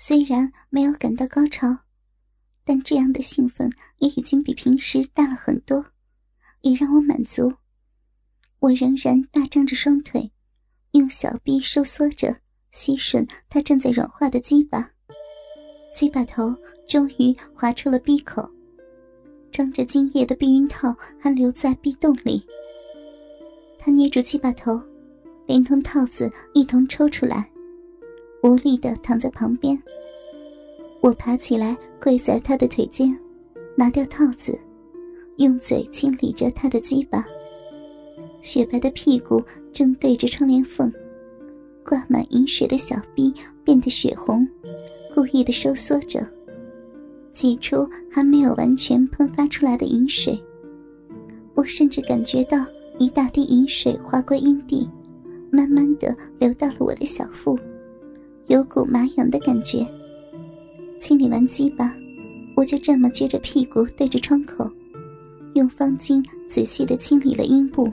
虽然没有感到高潮，但这样的兴奋也已经比平时大了很多，也让我满足。我仍然大张着双腿，用小臂收缩着吸吮他正在软化的鸡巴，鸡巴头终于滑出了闭口，装着精液的避孕套还留在壁洞里。他捏住鸡巴头，连同套子一同抽出来。无力的躺在旁边，我爬起来跪在他的腿间，拿掉套子，用嘴清理着他的鸡巴。雪白的屁股正对着窗帘缝，挂满饮水的小臂变得血红，故意的收缩着，挤出还没有完全喷发出来的饮水。我甚至感觉到一大滴饮水划过阴蒂，慢慢的流到了我的小腹。有股麻痒的感觉。清理完鸡巴，我就这么撅着屁股对着窗口，用方巾仔细的清理了阴部。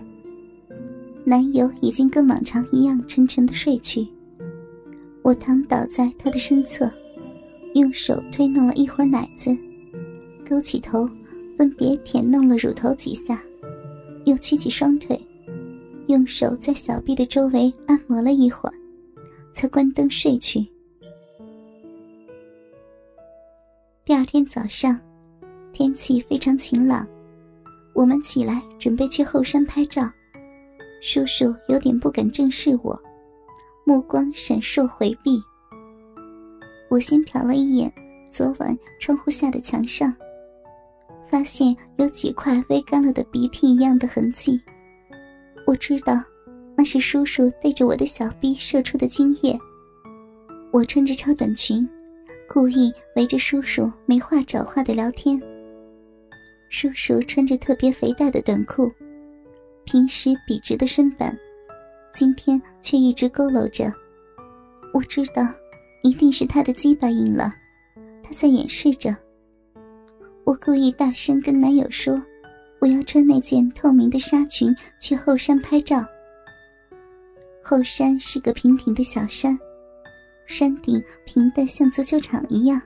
男友已经跟往常一样沉沉的睡去。我躺倒在他的身侧，用手推弄了一会儿奶子，勾起头，分别舔弄了乳头几下，又曲起双腿，用手在小臂的周围按摩了一会儿。才关灯睡去。第二天早上，天气非常晴朗，我们起来准备去后山拍照。叔叔有点不敢正视我，目光闪烁回避。我先瞟了一眼昨晚窗户下的墙上，发现有几块微干了的鼻涕一样的痕迹。我知道。那是叔叔对着我的小臂射出的精液。我穿着超短裙，故意围着叔叔没话找话的聊天。叔叔穿着特别肥大的短裤，平时笔直的身板，今天却一直佝偻着。我知道，一定是他的鸡巴硬了，他在掩饰着。我故意大声跟男友说：“我要穿那件透明的纱裙去后山拍照。”后山是个平顶的小山，山顶平的像足球场一样，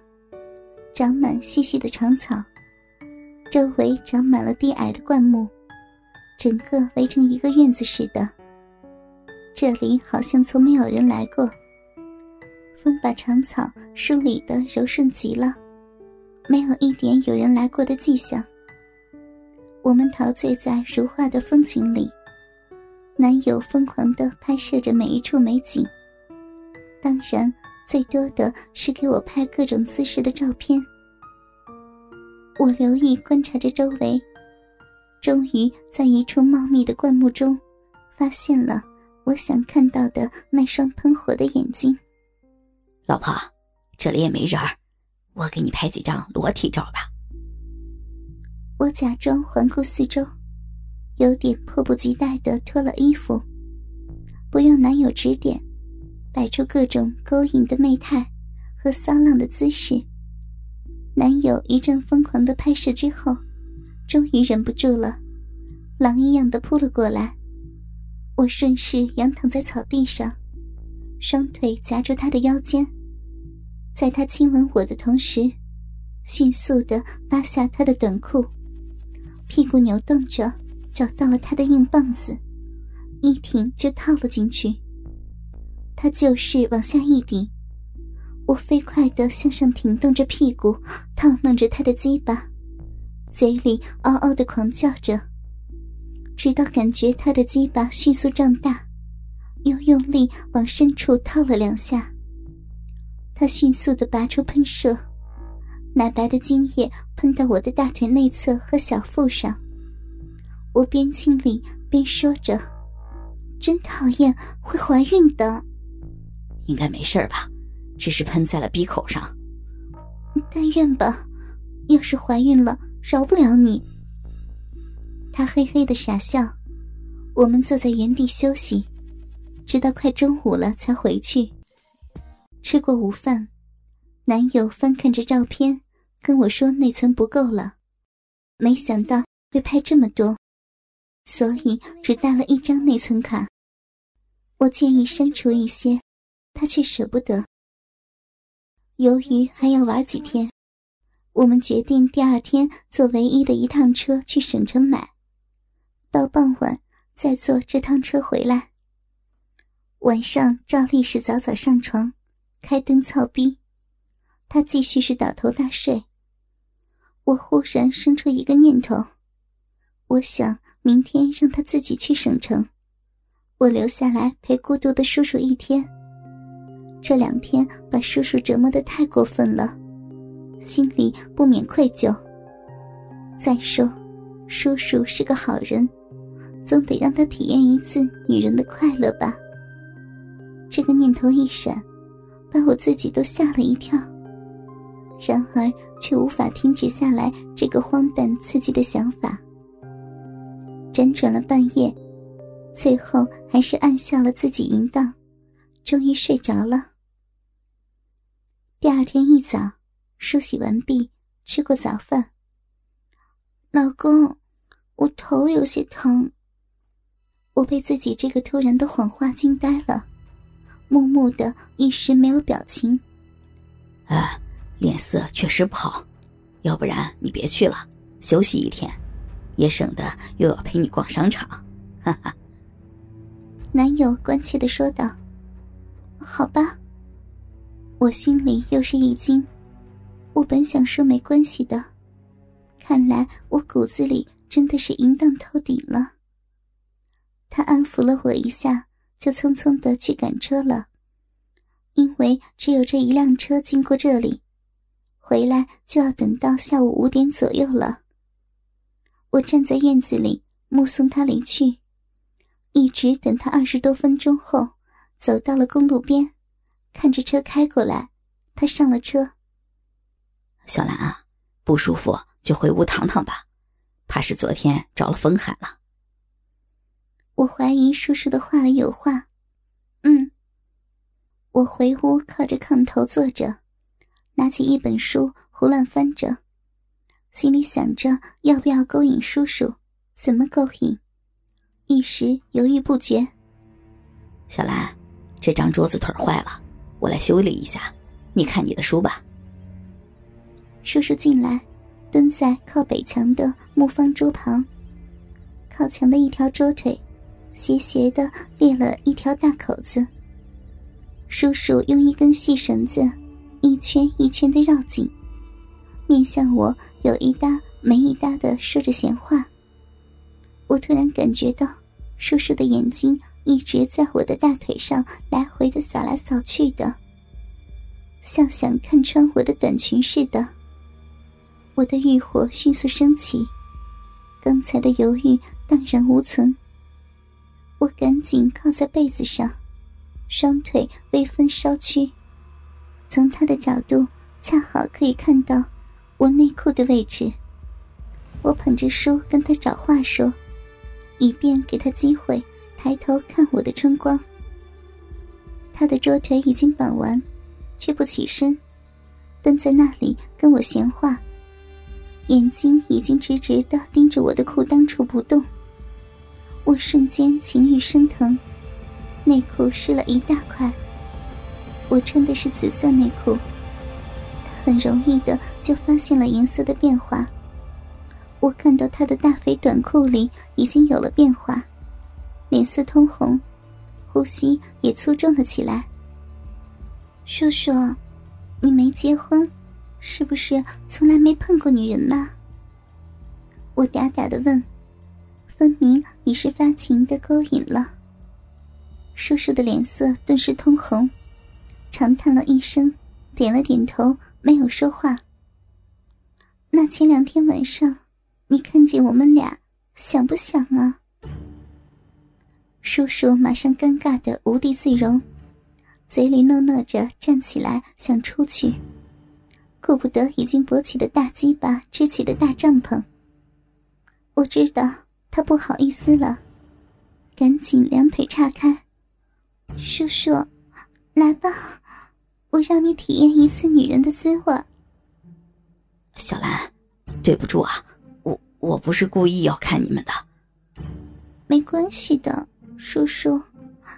长满细细的长草，周围长满了低矮的灌木，整个围成一个院子似的。这里好像从没有人来过。风把长草梳理的柔顺极了，没有一点有人来过的迹象。我们陶醉在如画的风景里。男友疯狂的拍摄着每一处美景，当然，最多的是给我拍各种姿势的照片。我留意观察着周围，终于在一处茂密的灌木中，发现了我想看到的那双喷火的眼睛。老婆，这里也没人儿，我给你拍几张裸体照吧。我假装环顾四周。有点迫不及待的脱了衣服，不用男友指点，摆出各种勾引的媚态和骚浪的姿势。男友一阵疯狂的拍摄之后，终于忍不住了，狼一样的扑了过来。我顺势仰躺在草地上，双腿夹住他的腰间，在他亲吻我的同时，迅速的扒下他的短裤，屁股扭动着。找到了他的硬棒子，一挺就套了进去。他就是往下一顶，我飞快地向上挺动着屁股，套弄着他的鸡巴，嘴里嗷嗷地狂叫着，直到感觉他的鸡巴迅速胀大，又用力往深处套了两下。他迅速地拔出喷射，奶白的精液喷到我的大腿内侧和小腹上。我边清理边说着：“真讨厌，会怀孕的。”应该没事吧？只是喷在了鼻口上。但愿吧。要是怀孕了，饶不了你。他嘿嘿的傻笑。我们坐在原地休息，直到快中午了才回去。吃过午饭，男友翻看着照片，跟我说内存不够了。没想到会拍这么多。所以只带了一张内存卡。我建议删除一些，他却舍不得。由于还要玩几天，我们决定第二天坐唯一的一趟车去省城买，到傍晚再坐这趟车回来。晚上照例是早早上床，开灯操逼，他继续是倒头大睡。我忽然生出一个念头，我想明天让他自己去省城，我留下来陪孤独的叔叔一天。这两天把叔叔折磨的太过分了，心里不免愧疚。再说，叔叔是个好人，总得让他体验一次女人的快乐吧。这个念头一闪，把我自己都吓了一跳。然而，却无法停止下来这个荒诞刺激的想法。辗转了半夜，最后还是按下了自己淫荡，终于睡着了。第二天一早，梳洗完毕，吃过早饭。老公，我头有些疼。我被自己这个突然的谎话惊呆了，木木的一时没有表情。啊。脸色确实不好，要不然你别去了，休息一天，也省得又要陪你逛商场。哈哈。男友关切的说道：“好吧。”我心里又是一惊，我本想说没关系的，看来我骨子里真的是淫荡透顶了。他安抚了我一下，就匆匆的去赶车了，因为只有这一辆车经过这里。回来就要等到下午五点左右了。我站在院子里目送他离去，一直等他二十多分钟后，走到了公路边，看着车开过来，他上了车。小兰啊，不舒服就回屋躺躺吧，怕是昨天着了风寒了。我怀疑叔叔的话里有话。嗯。我回屋靠着炕头坐着。拿起一本书胡乱翻着，心里想着要不要勾引叔叔，怎么勾引，一时犹豫不决。小兰，这张桌子腿坏了，我来修理一下，你看你的书吧。叔叔进来，蹲在靠北墙的木方桌旁，靠墙的一条桌腿斜斜的裂了一条大口子。叔叔用一根细绳子。一圈一圈的绕紧，面向我有一搭没一搭的说着闲话。我突然感觉到叔叔的眼睛一直在我的大腿上来回的扫来扫去的，像想看穿我的短裙似的。我的欲火迅速升起，刚才的犹豫荡然无存。我赶紧靠在被子上，双腿微分稍屈。从他的角度，恰好可以看到我内裤的位置。我捧着书跟他找话说，以便给他机会抬头看我的春光。他的桌腿已经绑完，却不起身，蹲在那里跟我闲话，眼睛已经直直的盯着我的裤裆处不动。我瞬间情欲升腾，内裤湿了一大块。我穿的是紫色内裤，很容易的就发现了颜色的变化。我看到他的大肥短裤里已经有了变化，脸色通红，呼吸也粗重了起来。叔叔，你没结婚，是不是从来没碰过女人呢？我嗲嗲的问，分明已是发情的勾引了。叔叔的脸色顿时通红。长叹了一声，点了点头，没有说话。那前两天晚上，你看见我们俩，想不想啊？叔叔马上尴尬的无地自容，嘴里诺诺着，站起来想出去，顾不得已经勃起的大鸡巴支起的大帐篷。我知道他不好意思了，赶紧两腿岔开，叔叔。来吧，我让你体验一次女人的滋味。小兰，对不住啊，我我不是故意要看你们的。没关系的，叔叔，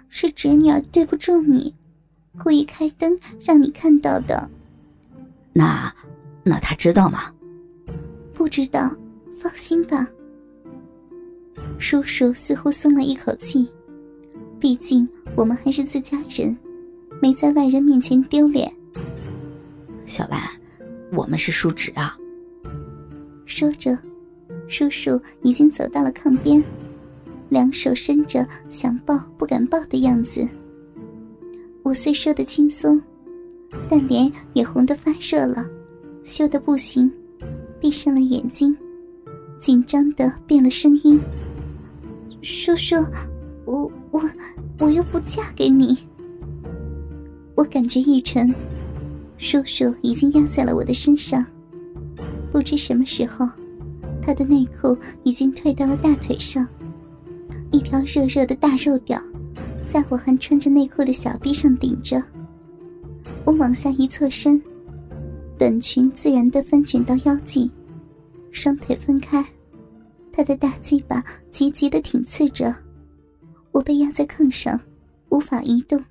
是侄女儿对不住你，故意开灯让你看到的。那，那他知道吗？不知道，放心吧。叔叔似乎松了一口气，毕竟我们还是自家人，没在外人面前丢脸。小兰，我们是叔侄啊。说着，叔叔已经走到了炕边，两手伸着，想抱不敢抱的样子。我虽说的轻松，但脸也红得发热了，羞得不行，闭上了眼睛，紧张的变了声音：“叔叔，我我我又不嫁给你。”我感觉一沉，叔叔已经压在了我的身上，不知什么时候，他的内裤已经退到了大腿上，一条热热的大肉屌。在我还穿着内裤的小臂上顶着，我往下一侧身，短裙自然的翻卷到腰际，双腿分开，他的大鸡巴急急的挺刺着，我被压在炕上，无法移动，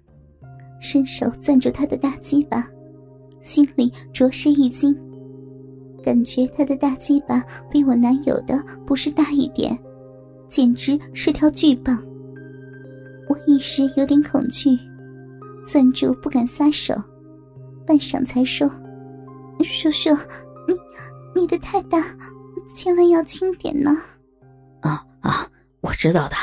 伸手攥住他的大鸡巴，心里着实一惊，感觉他的大鸡巴比我男友的不是大一点，简直是条巨棒。我一时有点恐惧，攥住不敢撒手，半晌才说：“叔叔，你你的太大，千万要轻点呢。”啊啊，我知道的。